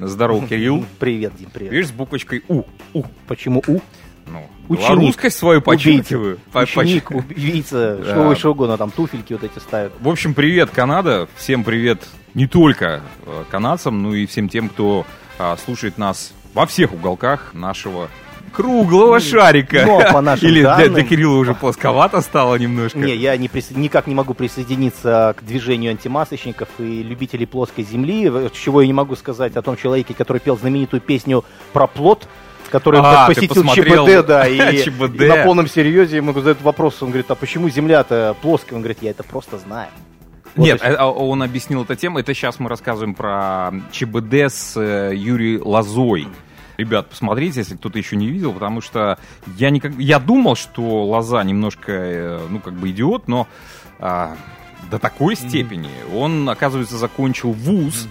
Здорово, Кирилл. Привет, Дим, привет. Видишь, с буквочкой У. У. Почему У? Ну, Ученик. белорусскость свою подчеркиваю. По- Ученик, убийца, Да. что еще угодно, там туфельки вот эти ставят. В общем, привет, Канада. Всем привет не только э, канадцам, но и всем тем, кто а, слушает нас во всех уголках нашего круглого шарика. но по нашим Или для, данным- для Кирилла уже плосковато стало немножко. Не, я не присо- никак не могу присоединиться к движению антимасочников и любителей плоской земли, чего я не могу сказать о том человеке, который пел знаменитую песню про плод, который А, посетил ЧБД, да, и, ЧБД. и на полном серьезе ему задают вопрос, он говорит, а почему земля-то плоская? Он говорит, я это просто знаю. Вот Нет, а- а он объяснил эту тему. Это сейчас мы рассказываем про ЧБД с э, Юрием Лозой. Ребят, посмотрите, если кто-то еще не видел, потому что я никак... я думал, что Лоза немножко, э, ну, как бы идиот, но а, до такой степени. Он, оказывается, закончил вуз,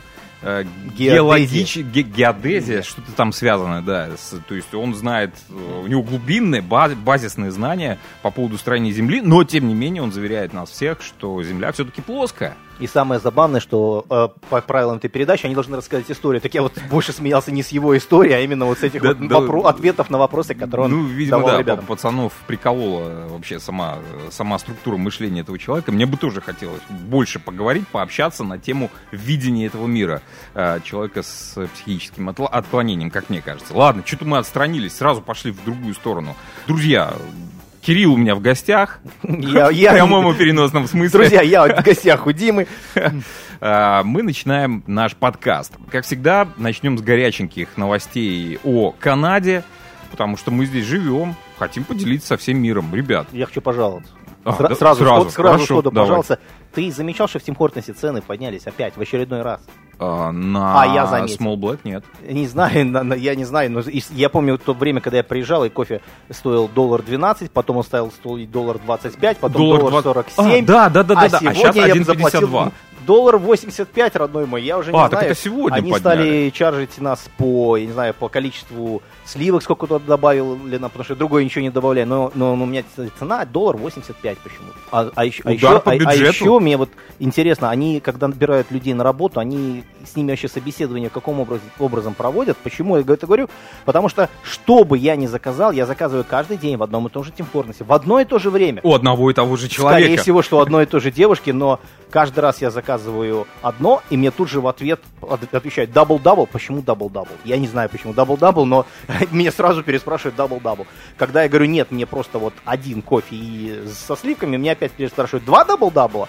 Геодезия. геологич- ге- геодезия, что-то там связанное, да. с- то есть он знает, э, у него глубинные, ба- базисные знания по поводу строения Земли, но, тем не менее, он заверяет нас всех, что Земля все-таки плоская. И самое забавное, что э, по правилам этой передачи они должны рассказать историю. Так я вот больше смеялся не с его истории, а именно вот с этих Да, вот да. вопро- ответов на вопросы, которые он ну, видимо, давал да, ребятам. пацанов приколола вообще сама, сама структура мышления этого человека. Мне бы тоже хотелось больше поговорить, пообщаться на тему видения этого мира э, человека с психическим отклонением, как мне кажется. Ладно, что-то мы отстранились, сразу пошли в другую сторону. Друзья, Кирилл у меня в гостях, Я, в я- прямом и переносном смысле. Друзья, я в гостях у Димы. А, Мы начинаем наш подкаст. Как всегда, начнем с горяченьких новостей о Канаде, потому что мы здесь живем, хотим поделиться со всем миром. Ребят, Я хочу пожаловаться. А, Сра- да? сразу, Сразу, сход- сразу хорошо, сходу, давай. пожалуйста. Ты замечал, что в Тим Хортнесе цены поднялись опять, в очередной раз? а, на А, я заметил. Small Black нет. Не знаю, на- на- я не знаю, но я помню то время, когда я приезжал, и кофе стоил доллар 12, потом он стоить доллар 25, потом Доллар доллар, 20. 47. А, да, да, да, да, да. А сейчас я 1,52. Доллар 85, родной мой, я уже не А, так знаю. это сегодня Они подняли. стали чаржить нас по, я не знаю, по количеству сливок, сколько туда добавили, нам, потому что другой ничего не добавляю, но, но у меня цена доллар 85 почему-то. А, а еще, а, еще, а- а еще мне вот интересно, они, когда набирают людей на работу, они с ними вообще собеседование каким образом, образом проводят? Почему я это говорю? Потому что, что бы я ни заказал, я заказываю каждый день в одном и том же Hortons е, в одно и то же время. У одного и того же Скорее человека. всего, что одно и то же девушки, но каждый раз я заказываю одно, и мне тут же в ответ от- отвечают double-double. Почему double-double? Я не знаю, почему double-double, но меня сразу переспрашивают double-double. Когда я говорю, нет, мне просто вот один кофе и со сливками, меня опять переспрашивают, два double-double а?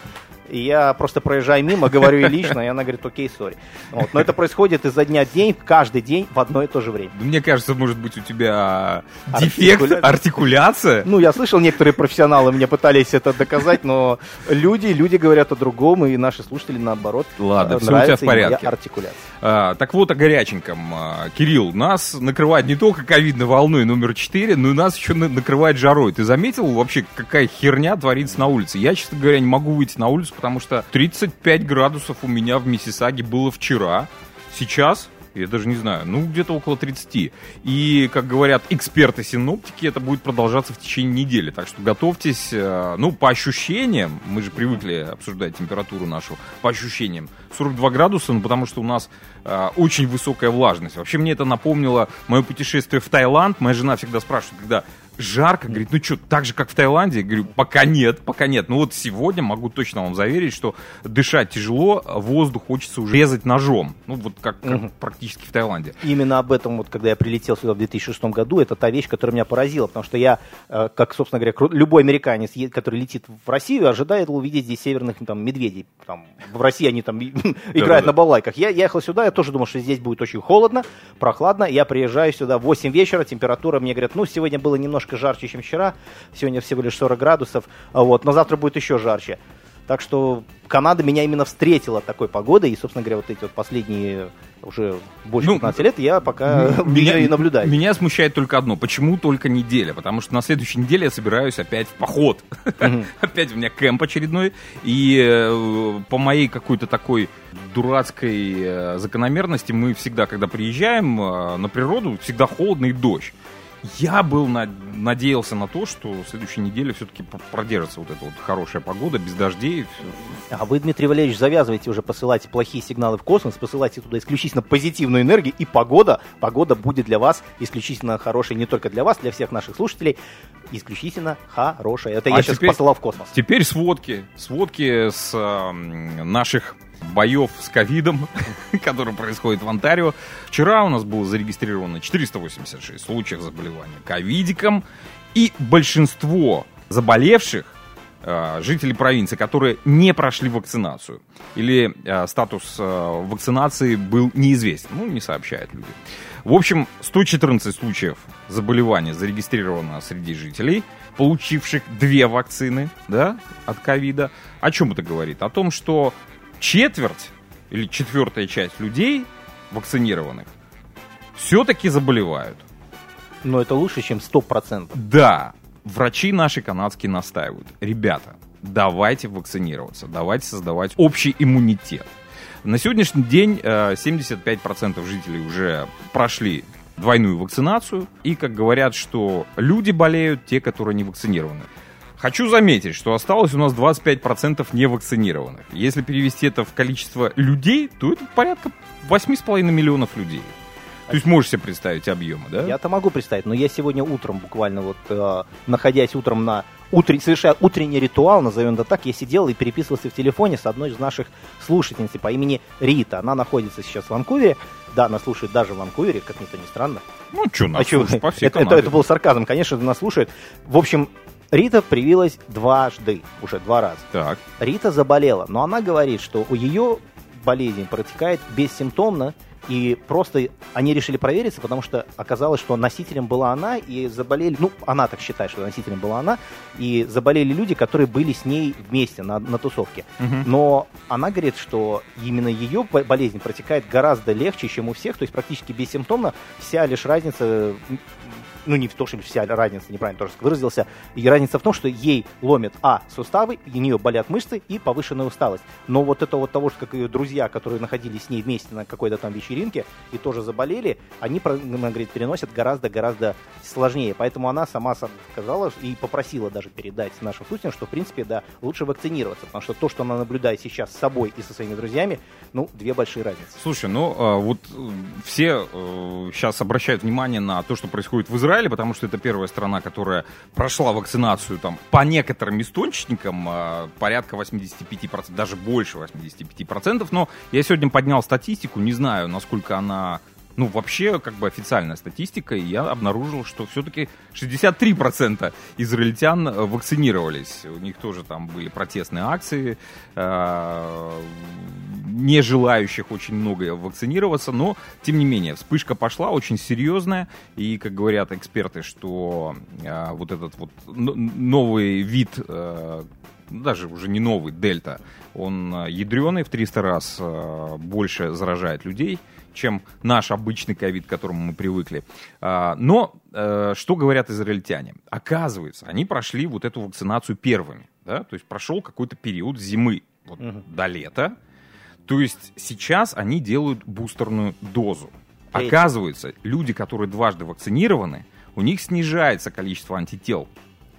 И я просто проезжаю мимо, говорю ей лично, и она говорит, окей, sorry. Вот. Но это происходит изо дня в день, каждый день в одно и то же время. Мне кажется, может быть, у тебя дефект, Артикуля- артикуляция. Ну, я слышал, некоторые профессионалы мне пытались это доказать, но люди, люди говорят о другом, и наши слушатели, наоборот, Ладно, э, всё у тебя в порядке. артикуляция. А, так вот, о горяченьком. А, Кирилл, нас накрывает не только ковидной волной номер 4, но и нас еще на- накрывает жарой. Ты заметил вообще, какая херня творится на улице? Я, честно говоря, не могу выйти на улицу, потому что 35 градусов у меня в Миссисаге было вчера. Сейчас я даже не знаю, ну где-то около 30. И, как говорят эксперты-синоптики, это будет продолжаться в течение недели. Так что готовьтесь, э, ну, по ощущениям, мы же привыкли обсуждать температуру нашу, по ощущениям, 42 градуса, ну, потому что у нас э, очень высокая влажность. Вообще мне это напомнило мое путешествие в Таиланд. Моя жена всегда спрашивает, когда жарко, говорит, ну что, так же, как в Таиланде? Я говорю, пока нет, пока нет. Ну вот сегодня могу точно вам заверить, что дышать тяжело, воздух хочется уже резать ножом. Ну вот как, как Мгм. практически в Таиланде. Именно об этом, вот, когда я прилетел сюда в 2006 году, это та вещь, которая меня поразила, потому что я, э, как, собственно говоря, любой американец, который летит в Россию, ожидает увидеть здесь северных там, медведей. Там, в России они там играют на балалайках. Я ехал сюда, я тоже думал, что здесь будет очень холодно, прохладно. Я приезжаю сюда в 8 вечера, температура, мне говорят, ну, сегодня было немножко жарче, чем вчера, сегодня всего лишь 40 градусов, а вот, но завтра будет еще жарче. Так что Канада меня именно встретила такой погодой, и, собственно говоря, вот эти вот последние уже больше Ну, 15 лет я пока меня и наблюдаю. Меня смущает только одно. Почему только неделя? Потому что на следующей неделе я собираюсь опять в поход. опять у меня кемп очередной. И э, по моей какой-то такой дурацкой э, закономерности мы всегда, когда приезжаем э, на природу, всегда холодно и дождь. Я был на, надеялся на то, что в следующей неделе все-таки продержится вот эта вот хорошая погода, без дождей. А вы, Дмитрий Валерьевич, завязывайте уже посылать плохие сигналы в космос, посылайте туда исключительно позитивную энергию, и погода, погода будет для вас исключительно хорошей, не только для вас, для всех наших слушателей, исключительно хорошая. Это а я теперь, сейчас посылал в космос. Теперь сводки, сводки с э, наших боев с ковидом, который происходит в Онтарио. Вчера у нас было зарегистрировано 486 случаев заболевания ковидиком, и большинство заболевших э, жители провинции, которые не прошли вакцинацию или э, статус э, вакцинации был неизвестен, ну, не сообщают люди. В общем, 114 случаев заболевания зарегистрировано среди жителей, получивших две вакцины да, от ковида. О чем это говорит? О том, что четверть или четвертая часть людей вакцинированных все-таки заболевают. Но это лучше, чем 100%. Да, врачи наши канадские настаивают. Ребята, давайте вакцинироваться, давайте создавать общий иммунитет. На сегодняшний день 75% э, жителей уже прошли двойную вакцинацию. И, как говорят, что люди болеют, те, которые не вакцинированы. Хочу заметить, что осталось у нас 25% невакцинированных. Если перевести это в количество людей, то это порядка 8,5 миллионов людей. То есть можешь себе представить объемы, да? Я-то могу представить, но я сегодня утром, буквально вот, э, находясь утром на утрен... совершая утренний ритуал, назовем это так, я сидел и переписывался в телефоне с одной из наших слушательниц по имени Рита. Она находится сейчас в Ванкувере. Да, она слушает даже в Ванкувере, как ни то не странно. Ну, что, нас а слушает по всей это, это, это был сарказм, конечно, она слушает. В общем, Рита привилась дважды, уже два раза. Так. Рита заболела, но она говорит, что у ее болезнь протекает бессимптомно, и просто они решили провериться, потому что оказалось, что носителем была она, и заболели, ну, она так считает, что носителем была она, и заболели люди, которые были с ней вместе на, на тусовке. Угу. Но она говорит, что именно ее болезнь протекает гораздо легче, чем у всех, то есть практически бессимптомно. Вся лишь разница ну не в том, что вся разница, неправильно тоже выразился, и разница в том, что ей ломят, а, суставы, у нее болят мышцы и повышенная усталость. Но вот это вот того, что как ее друзья, которые находились с ней вместе на какой-то там вечеринке и тоже заболели, они, она говорит, переносят гораздо-гораздо сложнее. Поэтому она сама сказала и попросила даже передать нашим слушателям, что, в принципе, да, лучше вакцинироваться, потому что то, что она наблюдает сейчас с собой и со своими друзьями, ну, две большие разницы. Слушай, ну, а, вот э, все сейчас э, обращают внимание на то, что происходит в Израиле, Израиле, потому что это первая страна, которая прошла вакцинацию там по некоторым источникам, э, порядка 85%, даже больше 85%. Но я сегодня поднял статистику, не знаю, насколько она ну, вообще, как бы официальная статистика, и я обнаружил, что все-таки 63% израильтян вакцинировались. У них тоже там были протестные акции, э, не желающих очень много вакцинироваться, но, тем не менее, вспышка пошла очень серьезная, и, как говорят эксперты, что э, вот этот вот новый вид э, даже уже не новый, дельта, он э, ядреный в 300 раз э, больше заражает людей, чем наш обычный ковид, к которому мы привыкли. А, но что говорят израильтяне? Оказывается, они прошли вот эту вакцинацию первыми. Да? То есть прошел какой-то период зимы вот, угу. до лета. То есть сейчас они делают бустерную дозу. Оказывается, люди, которые дважды вакцинированы, у них снижается количество антител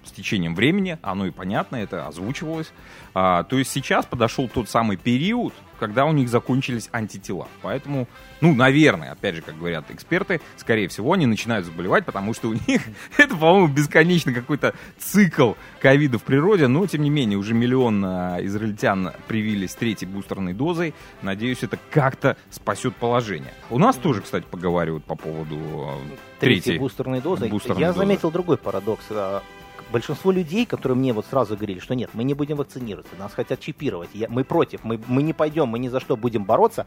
с течением времени, оно и понятно, это озвучивалось. А, то есть сейчас подошел тот самый период, когда у них закончились антитела. Поэтому, ну, наверное, опять же, как говорят эксперты, скорее всего, они начинают заболевать, потому что у них это, по-моему, бесконечный какой-то цикл ковида в природе, но, тем не менее, уже миллион а, израильтян привились третьей бустерной дозой. Надеюсь, это как-то спасет положение. У нас тоже, кстати, поговаривают по поводу а, третьей, третьей бустерной дозы. Бустерной Я дозы. заметил другой парадокс а, большинство людей, которые мне вот сразу говорили, что нет, мы не будем вакцинироваться, нас хотят чипировать, я, мы против, мы, мы не пойдем, мы ни за что будем бороться.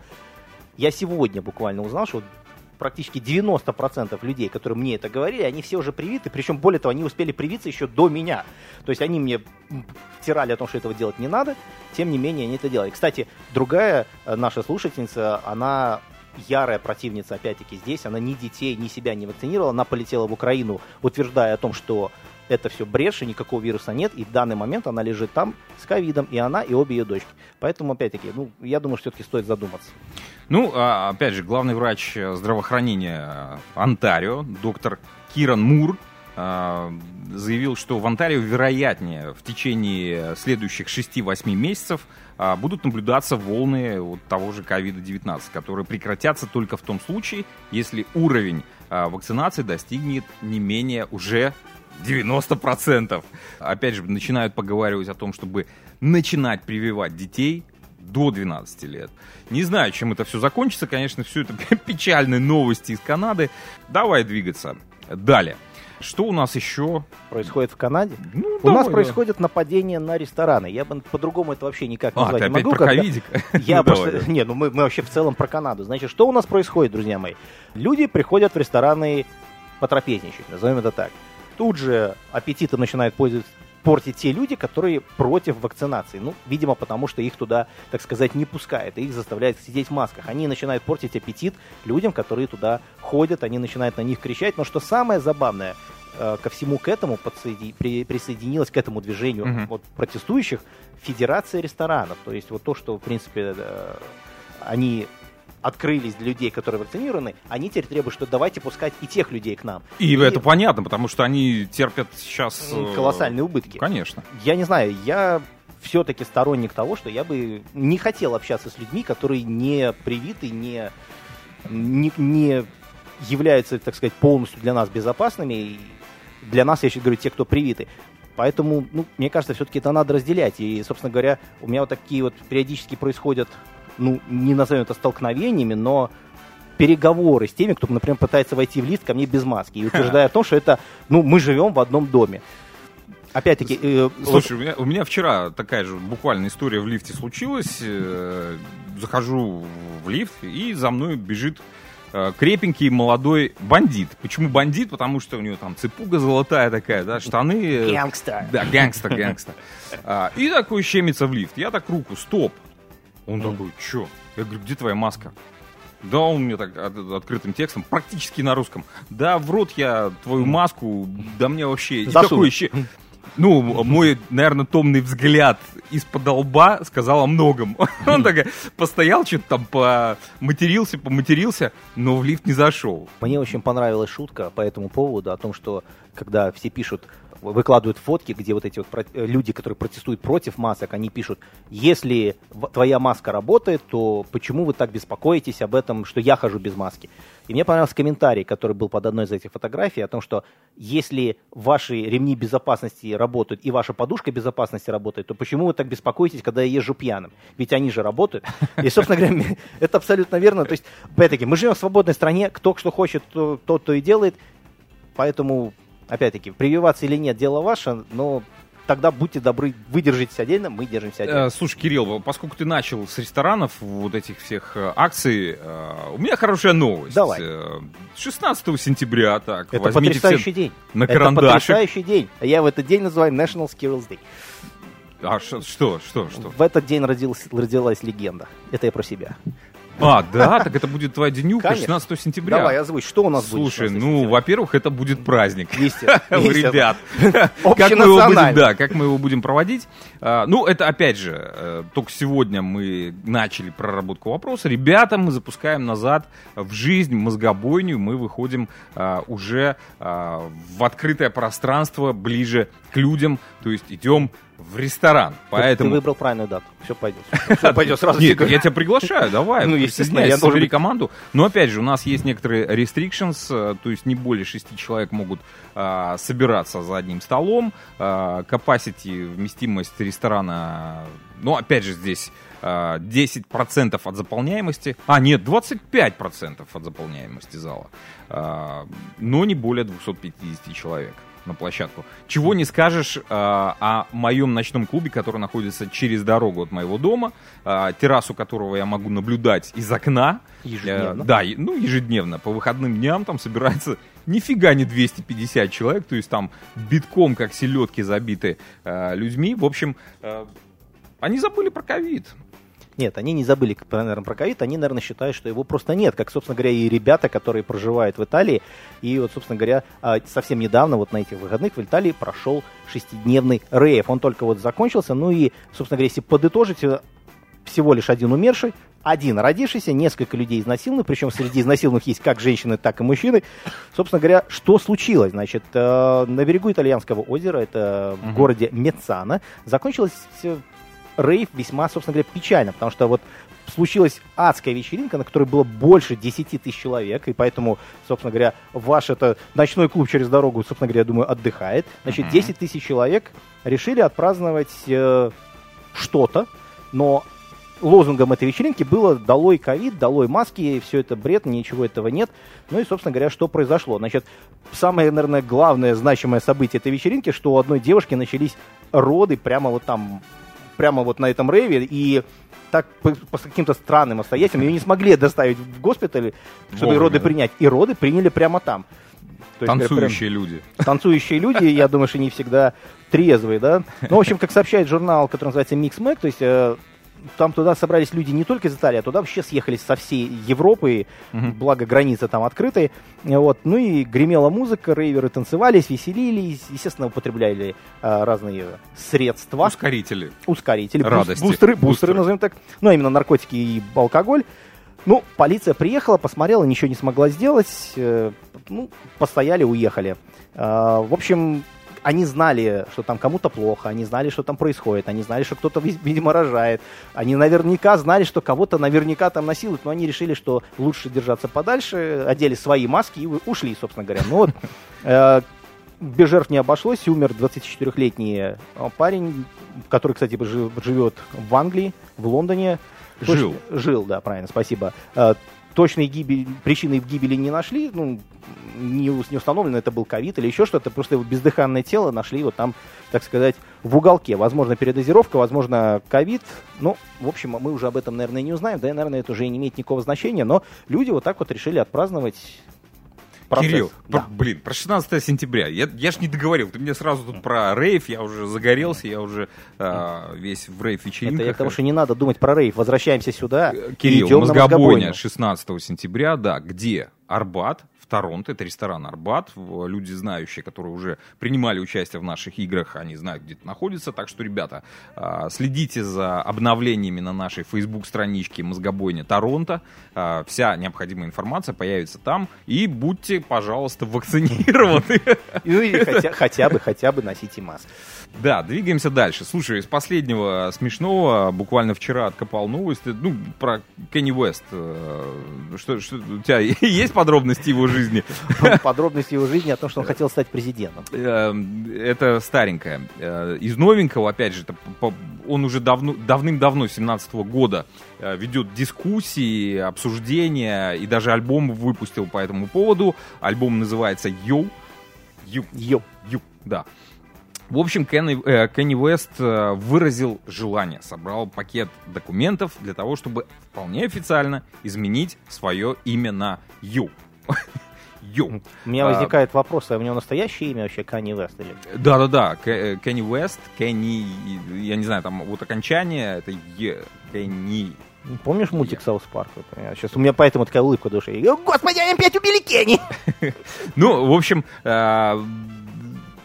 Я сегодня буквально узнал, что практически 90% людей, которые мне это говорили, они все уже привиты, причем более того, они успели привиться еще до меня. То есть они мне втирали о том, что этого делать не надо, тем не менее они это делали. Кстати, другая э, наша слушательница, она ярая противница, опять-таки, здесь. Она ни детей, ни себя не вакцинировала. Она полетела в Украину, утверждая о том, что это все брешь, и никакого вируса нет, и в данный момент она лежит там с ковидом, и она, и обе ее дочки. Поэтому, опять-таки, ну, я думаю, что все-таки стоит задуматься. Ну, а, опять же, главный врач здравоохранения Онтарио, доктор Киран Мур, а, заявил, что в Онтарио вероятнее в течение следующих 6-8 месяцев будут наблюдаться волны вот того же COVID-19, которые прекратятся только в том случае, если уровень вакцинации достигнет не менее уже 90%. Опять же, начинают поговаривать о том, чтобы начинать прививать детей до 12 лет. Не знаю, чем это все закончится. Конечно, все это печальные новости из Канады. Давай двигаться. Далее. Что у нас еще происходит в Канаде? Ну, у давай, нас да. происходит нападение на рестораны. Я бы по-другому это вообще никак а, назвать ты не могу. Про ковидик? Я ну, просто... Не, ну мы, мы вообще в целом про Канаду. Значит, что у нас происходит, друзья мои? Люди приходят в рестораны потрапезничать, назовем это так. Тут же аппетитом начинают пользоваться портить те люди, которые против вакцинации. Ну, видимо, потому что их туда, так сказать, не пускают, и их заставляют сидеть в масках. Они начинают портить аппетит людям, которые туда ходят, они начинают на них кричать. Но что самое забавное, э, ко всему к этому подсоеди... при... присоединилась к этому движению uh-huh. вот, протестующих Федерация ресторанов. То есть вот то, что, в принципе, э, они открылись для людей, которые вакцинированы, они теперь требуют, что давайте пускать и тех людей к нам. И, и это понятно, потому что они терпят сейчас... Э, колоссальные убытки. Конечно. Я не знаю, я все-таки сторонник того, что я бы не хотел общаться с людьми, которые не привиты, не, не, не являются, так сказать, полностью для нас безопасными. Для нас, я сейчас говорю, те, кто привиты. Поэтому, ну, мне кажется, все-таки это надо разделять. И, собственно говоря, у меня вот такие вот периодически происходят ну, не назовем это столкновениями, но переговоры с теми, кто, например, пытается войти в лифт ко мне без маски и утверждая о том, что это, ну, мы живем в одном доме. Опять-таки... Э, Слушай, вот... у, меня, у меня вчера такая же буквально история в лифте случилась. Э, захожу в лифт, и за мной бежит э, крепенький молодой бандит. Почему бандит? Потому что у него там цепуга золотая такая, да, штаны... Э, гангстер. Да, гангстер, гангстер. А, и такой щемится в лифт. Я так руку, стоп. Он mm. такой, чё? Я говорю, где твоя маска? Да, он мне так от, открытым текстом, практически на русском. Да, в рот я твою маску, да мне вообще... Такой еще... Ну, мой, наверное, томный взгляд из-под лба сказал о многом. Он так постоял, что-то там поматерился, поматерился, но в лифт не зашел. Мне очень понравилась шутка по этому поводу, о том, что когда все пишут выкладывают фотки, где вот эти вот э, люди, которые протестуют против масок, они пишут, если твоя маска работает, то почему вы так беспокоитесь об этом, что я хожу без маски? И мне понравился комментарий, который был под одной из этих фотографий, о том, что если ваши ремни безопасности работают и ваша подушка безопасности работает, то почему вы так беспокоитесь, когда я езжу пьяным? Ведь они же работают. И, собственно говоря, это абсолютно верно. То есть, опять-таки, мы живем в свободной стране, кто что хочет, тот то, и делает. Поэтому опять-таки, прививаться или нет, дело ваше, но тогда будьте добры, вы держитесь отдельно, мы держимся отдельно. Э, слушай, Кирилл, поскольку ты начал с ресторанов, вот этих всех э, акций, э, у меня хорошая новость. Давай. 16 сентября, так, Это потрясающий день. На карандашик. Это потрясающий день. Я в этот день называю National Skills Day. А что, что, что? В этот день родилась, родилась легенда. Это я про себя. А, да, так это будет твоя денюка Конечно. 16 сентября. Давай, озвучь, что у нас Слушай, будет? Слушай, ну, во-первых, это будет праздник. Ребят. Как мы его будем, да, как мы его будем проводить? А, ну, это, опять же, э, только сегодня мы начали проработку вопроса. Ребята, мы запускаем назад в жизнь мозгобойню. Мы выходим а, уже а, в открытое пространство, ближе к людям. То есть идем в ресторан. Поэтому... Ты выбрал правильную дату. Все пойдет. Все пойдет сразу. Нет, я тебя приглашаю, давай. Ну, естественно, я должен... команду. Но опять же, у нас есть некоторые restrictions, э, то есть не более шести человек могут а, собираться за одним столом. А, capacity, вместимость ресторана, ну, опять же, здесь 10% а, от заполняемости. А, нет, 25% от заполняемости зала. А, но не более 250 человек на площадку. Чего не скажешь э, о моем ночном клубе, который находится через дорогу от моего дома, э, террасу которого я могу наблюдать из окна. Ежедневно? Э, да, ну ежедневно. По выходным дням там собирается нифига не 250 человек, то есть там битком, как селедки, забиты э, людьми. В общем, э, они забыли про ковид. Нет, они не забыли, наверное, про ковид, они, наверное, считают, что его просто нет, как, собственно говоря, и ребята, которые проживают в Италии. И вот, собственно говоря, а, совсем недавно, вот на этих выходных в Италии прошел шестидневный рейв. Он только вот закончился, ну и, собственно говоря, если подытожить, э, всего лишь один умерший, один родившийся, несколько людей изнасилованы, причем среди изнасилованных есть как женщины, так и мужчины. Собственно говоря, что случилось? Значит, э, на берегу итальянского озера, это в городе Мецана, закончилась рейв весьма, собственно говоря, печально, потому что вот случилась адская вечеринка, на которой было больше 10 тысяч человек, и поэтому, собственно говоря, ваш это ночной клуб через дорогу, собственно говоря, я думаю, отдыхает. Значит, 10 тысяч человек решили отпраздновать э, что-то, но лозунгом этой вечеринки было «Долой ковид, долой маски», все это бред, ничего этого нет. Ну и, собственно говоря, что произошло? Значит, самое, наверное, главное, значимое событие этой вечеринки, что у одной девушки начались роды прямо вот там, прямо вот на этом рейве, и так по, по каким-то странным обстоятельствам ее не смогли доставить в госпиталь, чтобы роды принять. И роды приняли прямо там. То есть, Танцующие люди. прям танцующие люди, я думаю, что не всегда трезвые, да. Ну, в общем, как сообщает журнал, который называется Mix Mag, то есть э, там туда собрались люди не только из Италии, а туда вообще съехались со всей Европы, благо границы там открыты. Вот. Ну и гремела музыка, рейверы танцевались, веселились, естественно, употребляли э, разные средства Ускорители. ускорители, Радости. бустеры, бустеры, Бустеры. назовем так. Ну, а именно наркотики и алкоголь. Ну, полиция приехала, посмотрела, ничего не смогла сделать. э, ну, постояли, уехали. А, в общем, они знали, что там кому-то плохо, они знали, что там происходит, они знали, что кто-то, ви- видимо, рожает. Они наверняка знали, что кого-то наверняка там насилуют, но они решили, что лучше держаться подальше, одели свои маски и ушли, собственно говоря. Ну вот, э, без жертв не обошлось. Умер 24-летний э, парень, который, кстати, жи- живет в Англии, в Лондоне. Жил. Жил, да, правильно, спасибо. Точной гибель, причины гибели не нашли, ну, не, не установлено, это был ковид или еще что-то, просто его бездыханное тело нашли вот там, так сказать, в уголке. Возможно, передозировка, возможно, ковид. Ну, в общем, мы уже об этом, наверное, не узнаем, да и, наверное, это уже и не имеет никакого значения, но люди вот так вот решили отпраздновать процесс. Кирилл, Да. пр- блин, про 16 сентября. Я, я ж не договорил. Ты мне сразу тут про рейв, я уже загорелся, я уже а, весь в рейв Это вечеринках. я к тому, что не надо думать про рейв. Возвращаемся сюда. и Кирилл, мозгобойня мозгобойню. 16 сентября, да, где Арбат, Торонто, это ресторан Арбат, люди знающие, которые уже принимали участие в наших играх, они знают, где это находится, так что, ребята, а, следите за обновлениями на нашей Facebook-страничке Мозгобойня Торонто, А, вся необходимая информация появится там, и будьте, пожалуйста, вакцинированы. Ну или хотя, хотя бы, хотя бы носите маски. Да, двигаемся дальше. Слушай, из последнего смешного, буквально вчера откопал новость, ну, про Кенни Уэст. Э, Что, что, у тебя есть подробности его жизни? Подробности его жизни о том, что он хотел стать президентом. Э, Это старенькое. Э, Из новенького, опять же, он уже давно, давным-давно, 17 года, э, ведет дискуссии, обсуждения, и даже альбом выпустил по этому поводу. Альбом называется «Йоу». Ю. Йо. Ю, да. В общем, Кенни, э, Кенни Уэст э, выразил желание, собрал пакет документов для того, чтобы вполне официально изменить свое имя на Ю. Ю. У меня А, возникает вопрос, а у него настоящее имя вообще Канни Вест или? Да-да-да, э, Кенни Уэст, Кенни, я не знаю, там вот окончание, это Е, Кенни. Помнишь мультик South Park? Сейчас у меня поэтому такая улыбка. Я, Господи, они опять убили Кенни! Ну, в общем, э,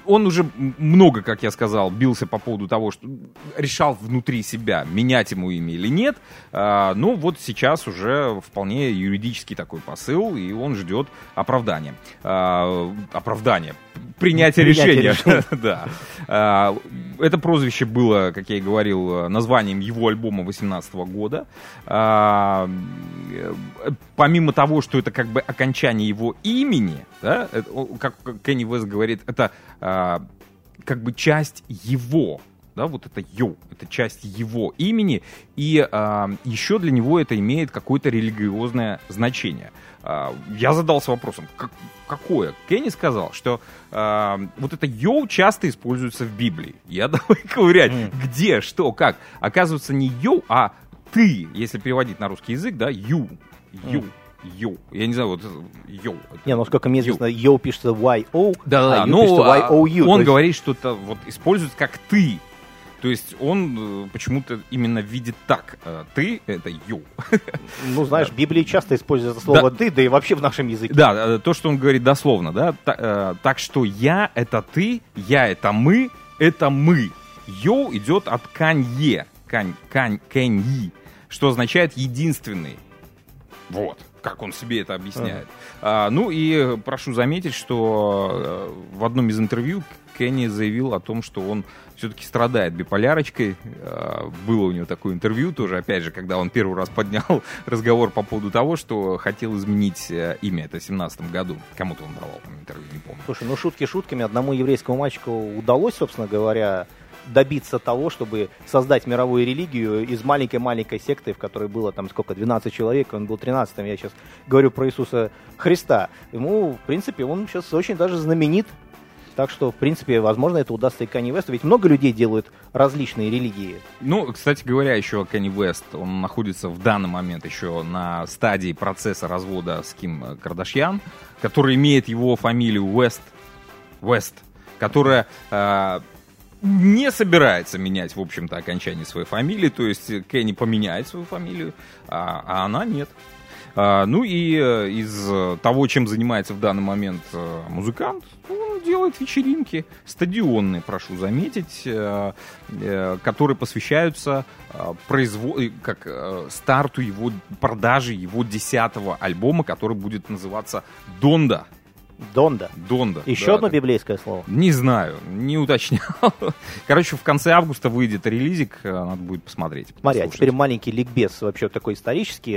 он уже много, как я сказал, бился по поводу того, что решал внутри себя, менять ему имя или нет. А, Ну, вот сейчас уже вполне юридический такой посыл, и он ждет оправдания. А, Оправдания. Принятие Принятие решения. Да. А, Это прозвище было, как я и говорил, названием его альбома 2018 года. А, э, Помимо того, что это как бы окончание его имени, да, о, как Кенни Уэст говорит, это а, как бы часть его, да, вот это йоу, это часть его имени, и а, еще для него это имеет какое-то религиозное значение. А, я задался вопросом, как- какое? Кенни сказал, что а, вот это йоу часто используется в Библии. Я давай ковырять, где, что, как. Оказывается, не йоу, а ты, если переводить на русский язык, да, ю, ю, ю. Я не знаю, вот йоу. Не, ну сколько мне известно, Йо пишется Y-O, да, да, а ну, пишется а, Y-O-U. он есть- говорит, что это вот используется как ты. То есть он э, почему-то именно видит так. Э, ты — это ю. Ну, знаешь, в Библии часто используется слово «ты», да и вообще в нашем языке. Да, э, то, что он говорит дословно, да. Так что я — это ты, я — это мы, это мы. Йоу идет от канье, кань, кань, кэньи, что означает единственный. Вот, как он себе это объясняет. А, ну и прошу заметить, что в одном из интервью Кенни заявил о том, что он все-таки страдает биполярочкой. А, было у него такое интервью тоже, опять же, когда он первый раз поднял разговор по поводу того, что хотел изменить э, имя. Это в 17 году. Кому-то он давал там интервью, не помню. Слушай, ну шутки шутками. Одному еврейскому мальчику удалось, собственно говоря, добиться того, чтобы создать мировую религию из маленькой-маленькой секты, в которой было там сколько, 12 человек, он был 13-м, я сейчас говорю про Иисуса Христа. Ему, в принципе, он сейчас очень даже знаменит так что, в принципе, возможно, это удастся и Канни Весту. Ведь много людей делают различные религии. Ну, кстати говоря, еще Канни Вест, он находится в данный момент еще на стадии процесса развода с Ким Кардашьян, который имеет его фамилию Уэст, Уэст, которая э, не собирается менять, в общем-то, окончание своей фамилии. То есть Кенни поменяет свою фамилию, а, а она нет. А, ну и э, из того, чем занимается в данный момент э, музыкант, он делает вечеринки стадионные, прошу заметить, э, которые посвящаются производ... как старту его продажи его десятого альбома, который будет называться «Донда». Донда. Донда. Еще да, одно библейское слово. Не знаю, не уточнял. Короче, в конце августа выйдет релизик, надо будет посмотреть. Смотри, а теперь маленький ликбез вообще такой исторический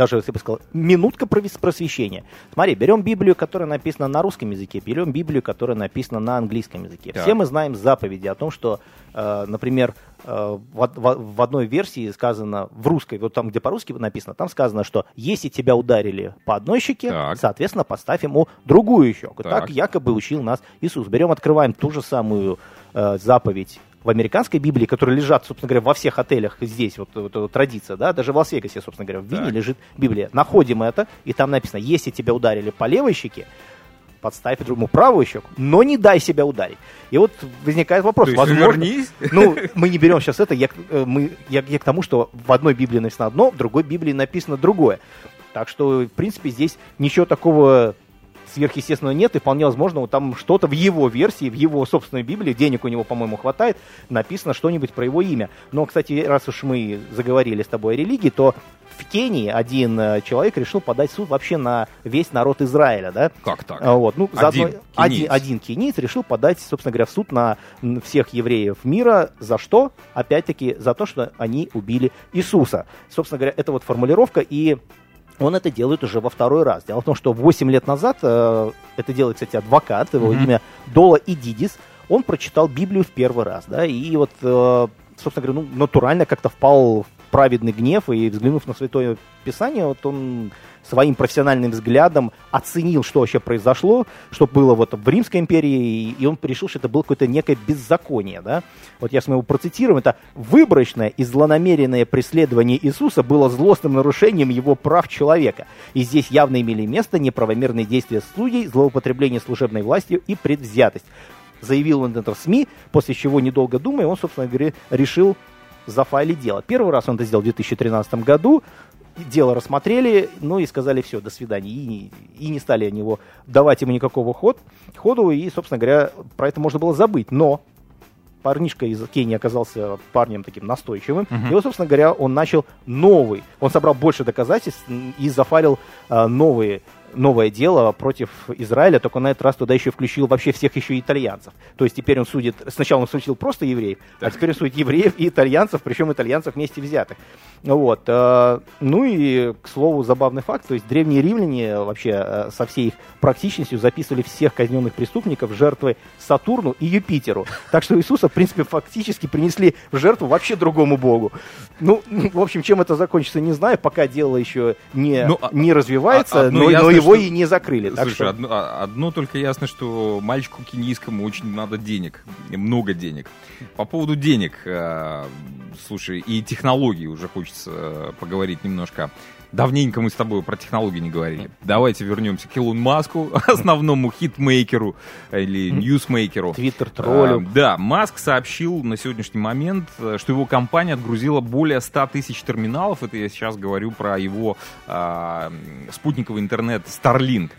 даже, я бы сказал, минутка просвещения. Смотри, берем Библию, которая написана на русском языке, берем Библию, которая написана на английском языке. Так. Все мы знаем заповеди о том, что, э, например, э, в, в, в одной версии сказано, в русской, вот там, где по-русски написано, там сказано, что если тебя ударили по одной щеке, так. соответственно, поставь ему другую щеку. Так. так якобы учил нас Иисус. Берем, открываем ту же самую э, заповедь в американской Библии, которые лежат, собственно говоря, во всех отелях здесь, вот, вот, вот традиция, да, даже в Лас-Вегасе, собственно говоря, в Вине так. лежит Библия. Находим это, и там написано, если тебя ударили по левой щеке, подставь другому правую щеку, но не дай себя ударить. И вот возникает вопрос, То возможно, вернись? ну мы не берем сейчас это, я, э, мы, я, я к тому, что в одной Библии написано одно, в другой Библии написано другое. Так что, в принципе, здесь ничего такого сверхъестественного нет, и вполне возможно, вот там что-то в его версии, в его собственной Библии, денег у него, по-моему, хватает, написано что-нибудь про его имя. Но, кстати, раз уж мы заговорили с тобой о религии, то в Кении один э, человек решил подать суд вообще на весь народ Израиля, да? Как так? А, вот, ну, один, заодно, один, один кенийц решил подать, собственно говоря, в суд на всех евреев мира. За что? Опять-таки, за то, что они убили Иисуса. Собственно говоря, это вот формулировка, и он это делает уже во второй раз. Дело в том, что 8 лет назад, э, это делает, кстати, адвокат, его mm-hmm. имя Дола Идидис, он прочитал Библию в первый раз, да, и вот, э, собственно говоря, ну, натурально как-то впал в праведный гнев, и взглянув на Святое Писание, вот он своим профессиональным взглядом оценил, что вообще произошло, что было вот в Римской империи, и он решил, что это было какое-то некое беззаконие. Да? Вот я с моего процитирую, это выборочное и злонамеренное преследование Иисуса было злостным нарушением его прав человека. И здесь явно имели место неправомерные действия судей, злоупотребление служебной властью и предвзятость. Заявил он это в СМИ, после чего, недолго думая, он, собственно говоря, решил зафайлить дело. Первый раз он это сделал в 2013 году, дело рассмотрели, ну и сказали все, до свидания. И, и не стали они его давать ему никакого ход, ходу, и, собственно говоря, про это можно было забыть. Но парнишка из Кении оказался парнем таким настойчивым. Uh-huh. И вот, собственно говоря, он начал новый. Он собрал больше доказательств и зафарил а, новые новое дело против Израиля, только на этот раз туда еще включил вообще всех еще итальянцев. То есть теперь он судит, сначала он судил просто евреев, а теперь он судит евреев и итальянцев, причем итальянцев вместе взятых. Вот. Э, ну и, к слову, забавный факт, то есть древние римляне вообще э, со всей их практичностью записывали всех казненных преступников жертвы Сатурну и Юпитеру. Так что Иисуса, в принципе, фактически принесли в жертву вообще другому богу. Ну, в общем, чем это закончится, не знаю, пока дело еще не, ну, а, не развивается, а, но, но его что... и не закрыли. Слушай, что... одно, а, одно только ясно, что мальчику кенийскому очень надо денег, много денег. По поводу денег, э, слушай, и технологий уже хочется э, поговорить немножко. Давненько мы с тобой про технологии не говорили. Давайте вернемся к Илону Маску, основному хитмейкеру или ньюсмейкеру. Твиттер-троллю. А, да, Маск сообщил на сегодняшний момент, э, что его компания отгрузила более 100 тысяч терминалов. Это я сейчас говорю про его а, спутниковый интернет Starlink.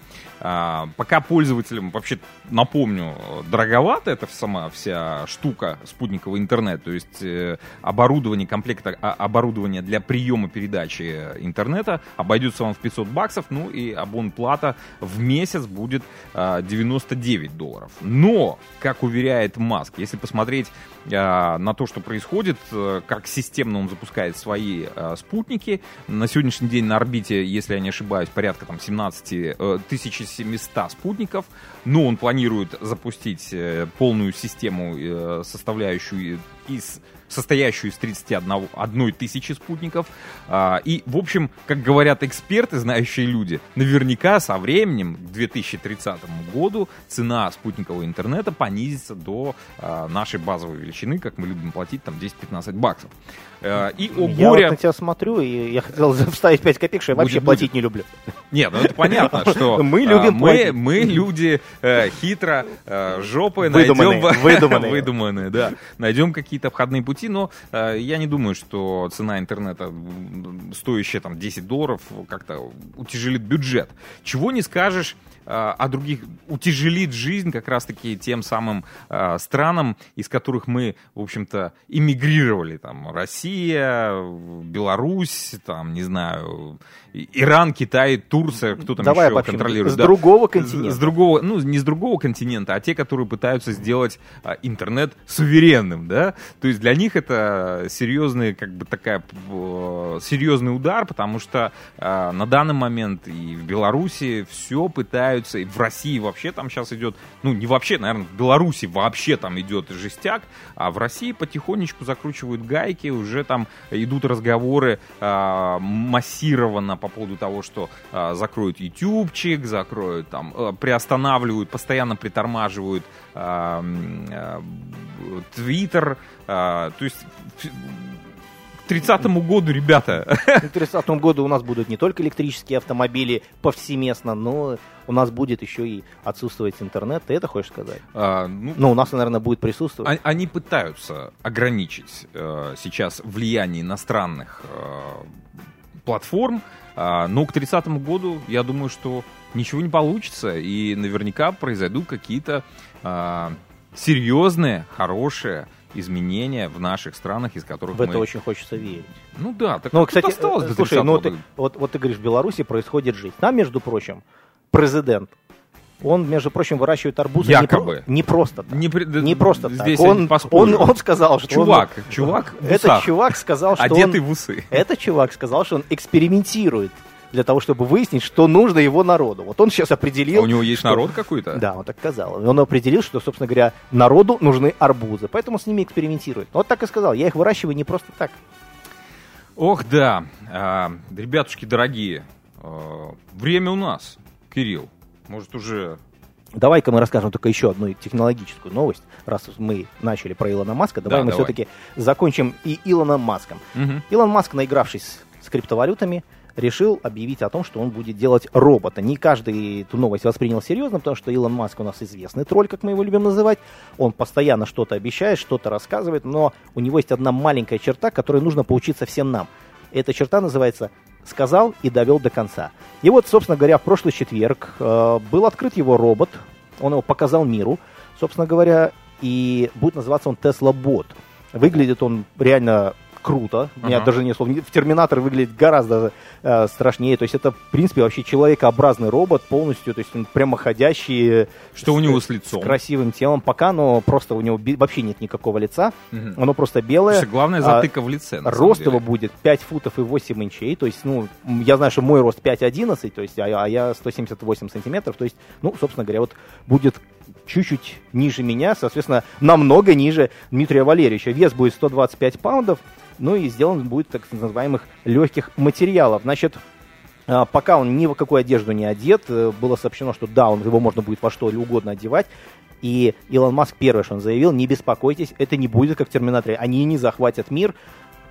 А, пока пользователям, вообще напомню, дороговато эта сама вся штука спутникового интернета, то есть э, оборудование, комплект а, оборудования для приема передачи интернета обойдется вам в 500 баксов, ну и абонплата в месяц будет 99 а, долларов. Но, как уверяет Маск, если посмотреть на то, что происходит, э, как системно он запускает свои спутники, на сегодняшний день на орбите, если я не ошибаюсь, порядка там 17 тысяч 700 спутников, но он планирует запустить э, полную систему, э, составляющую из состоящую из 31 одной тысячи спутников. А, и, в общем, как говорят эксперты, знающие люди, наверняка со временем, к 2030 году, цена спутникового интернета понизится до а, нашей базовой величины, как мы любим платить, там 10-15 баксов. Э, и о я горе... вот на тебя смотрю, и я хотел вставить 5 копеек, что я вообще будет, платить не люблю. Нет, ну это понятно, что мы любим мы, мы люди э, хитро, э, жопы найдем... Выдуманные. выдуманные, да. Найдем какие-то обходные пути, но э, я не думаю, что цена интернета, стоящая там 10 долларов, как-то утяжелит бюджет. Чего не скажешь а других утяжелит жизнь как раз-таки тем самым э, странам, из которых мы, в общем-то, иммигрировали. Там Россия, Беларусь, там, не знаю, Иран, Китай, Турция, кто там Давай еще контролирует. С да. другого континента. С, с другого, ну, не с другого континента, а те, которые пытаются сделать а, интернет суверенным, да. То есть для них это серьезный, как бы такая, серьезный удар, потому что а, на данный момент и в Беларуси все пытаются, и в России вообще там сейчас идет, ну, не вообще, наверное, в Беларуси вообще там идет жестяк, а в России потихонечку закручивают гайки, уже там идут разговоры а, массированно по поводу того, что э, закроют ютубчик, закроют там, э, приостанавливают, постоянно притормаживают Твиттер. Э, э, то есть к 30 году, ребята. К 30 году у нас будут не только электрические автомобили повсеместно, но у нас будет еще и отсутствовать интернет. Ты это хочешь сказать? А, ну, ну, у нас, наверное, будет присутствовать. Они пытаются ограничить э, сейчас влияние иностранных э, платформ а, но к 30 году, я думаю, что ничего не получится, и наверняка произойдут какие-то а, серьезные, хорошие изменения в наших странах, из которых в мы... это очень хочется верить. Ну да, так Но, кстати, осталось до слушай, ну, ты, вот, вот ты говоришь, в Беларуси происходит жизнь. Там, между прочим, президент он, между прочим, выращивает арбузы Якобы. Не, не просто так. Не, не просто здесь так. Он, он, он сказал, что чувак, он, чувак, этот чувак сказал, что одетый он, в усы. Этот чувак сказал, что он экспериментирует для того, чтобы выяснить, что нужно его народу. Вот он сейчас определил... А у него есть что... народ какой-то? Да, он так сказал. Он определил, что, собственно говоря, народу нужны арбузы, поэтому с ними экспериментирует. Вот так и сказал. Я их выращиваю не просто так. Ох, да. А, ребятушки дорогие, а, время у нас, Кирилл. Может, уже Давай-ка мы расскажем только еще одну технологическую новость, раз мы начали про Илона Маска. Давай да, мы давай. все-таки закончим и Илоном Маском. Угу. Илон Маск, наигравшись с криптовалютами, решил объявить о том, что он будет делать робота. Не каждый эту новость воспринял серьезно, потому что Илон Маск у нас известный тролль, как мы его любим называть. Он постоянно что-то обещает, что-то рассказывает, но у него есть одна маленькая черта, которой нужно поучиться всем нам. Эта черта называется сказал и довел до конца. И вот, собственно говоря, в прошлый четверг э, был открыт его робот, он его показал миру, собственно говоря, и будет называться он Tesla Bot. Выглядит он реально круто. У меня uh-huh. даже не слов. В Терминатор выглядит гораздо э, страшнее. То есть это, в принципе, вообще человекообразный робот полностью. То есть он прямоходящий. Что с, у него с лицом? С красивым телом. Пока, но просто у него вообще нет никакого лица. Uh-huh. Оно просто белое. Слушай, главное затыка а, в лице. Рост его будет 5 футов и 8 инчей. То есть, ну, я знаю, что мой рост 5,11, то есть, а, а я 178 сантиметров. То есть, ну, собственно говоря, вот будет чуть-чуть ниже меня, соответственно, намного ниже Дмитрия Валерьевича. Вес будет 125 паундов, ну и сделан будет так называемых легких материалов. Значит, а, пока он ни в какую одежду не одет, э, было сообщено, что да, он, его можно будет во что угодно одевать. И Илон Маск первое, что он заявил, не беспокойтесь, это не будет как в Терминаторе. Они не захватят мир,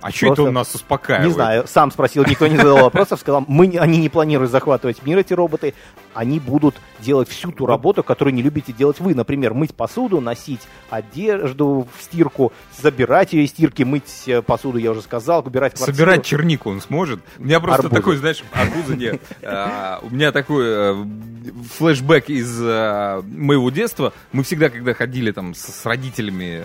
А что это он нас успокаивает? Не знаю, сам спросил, никто не задал вопросов, сказал, мы, они не планируют захватывать мир, эти роботы, они будут делать всю ту работу, которую не любите делать вы. Например, мыть посуду, носить одежду в стирку, забирать ее из стирки, мыть э, посуду, я уже сказал, убирать квартиру. Собирать чернику он сможет? У меня просто арбузы. такой, знаешь, арбуза нет. А, у меня такой э, флешбэк из э, моего детства. Мы всегда, когда ходили там с родителями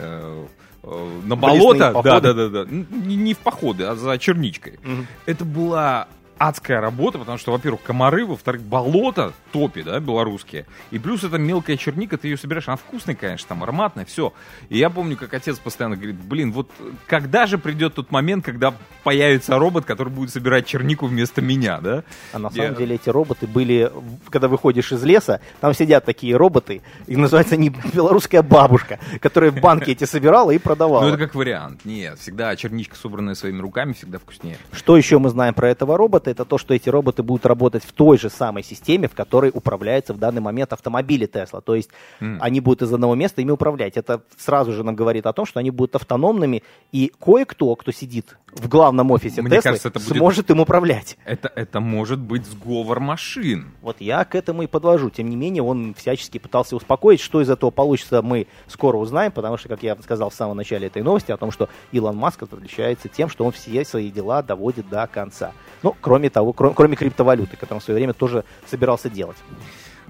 на болото, да, да, да, да, не в походы, а за черничкой. Угу. Это была адская работа, потому что, во-первых, комары, во-вторых, болото топи, да, белорусские. И плюс это мелкая черника, ты ее собираешь, она вкусная, конечно, там ароматная, все. И я помню, как отец постоянно говорит, блин, вот когда же придет тот момент, когда появится робот, который будет собирать чернику вместо меня, да? А на самом я... деле эти роботы были, когда выходишь из леса, там сидят такие роботы, и называется они белорусская бабушка, которая в банке эти собирала и продавала. Ну это как вариант, нет, всегда черничка, собранная своими руками, всегда вкуснее. Что еще мы знаем про этого робота? Робота, это то, что эти роботы будут работать в той же самой системе, в которой управляются в данный момент автомобили Tesla. То есть mm. они будут из одного места ими управлять. Это сразу же нам говорит о том, что они будут автономными, и кое-кто, кто сидит в главном офисе Мне Tesla, кажется, это будет... сможет им управлять. Это, это может быть сговор машин. Вот я к этому и подвожу. Тем не менее, он всячески пытался успокоить. Что из этого получится, мы скоро узнаем, потому что, как я сказал в самом начале этой новости, о том, что Илон Маск отличается тем, что он все свои дела доводит до конца. Ну, кроме того, кроме, кроме криптовалюты, которую он в свое время тоже собирался делать.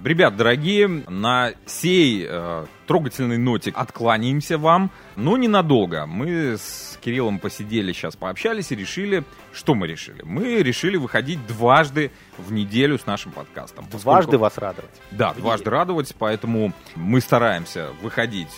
Ребят, дорогие, на сей э, трогательный нотик откланяемся вам, но ненадолго. Мы с Кириллом посидели сейчас, пообщались и решили, что мы решили? Мы решили выходить дважды в неделю с нашим подкастом. Дважды вас радовать. Да, дважды радовать, поэтому мы стараемся выходить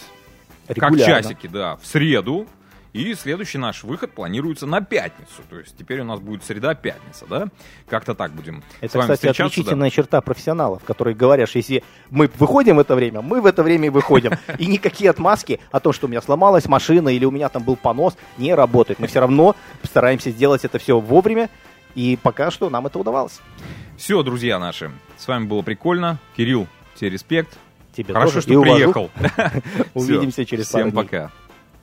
Регулярно. как часики, да, в среду, и следующий наш выход планируется на пятницу. То есть теперь у нас будет среда-пятница, да? Как-то так будем Это, с вами кстати, отличительная да? черта профессионалов, которые говорят, что если мы выходим в это время, мы в это время и выходим. И никакие отмазки о том, что у меня сломалась машина или у меня там был понос, не работают. Мы все равно стараемся сделать это все вовремя, и пока что нам это удавалось. Все, друзья наши, с вами было прикольно. Кирилл, тебе респект. Тебе Хорошо, тоже. что приехал. Увидимся через пару. Всем пока.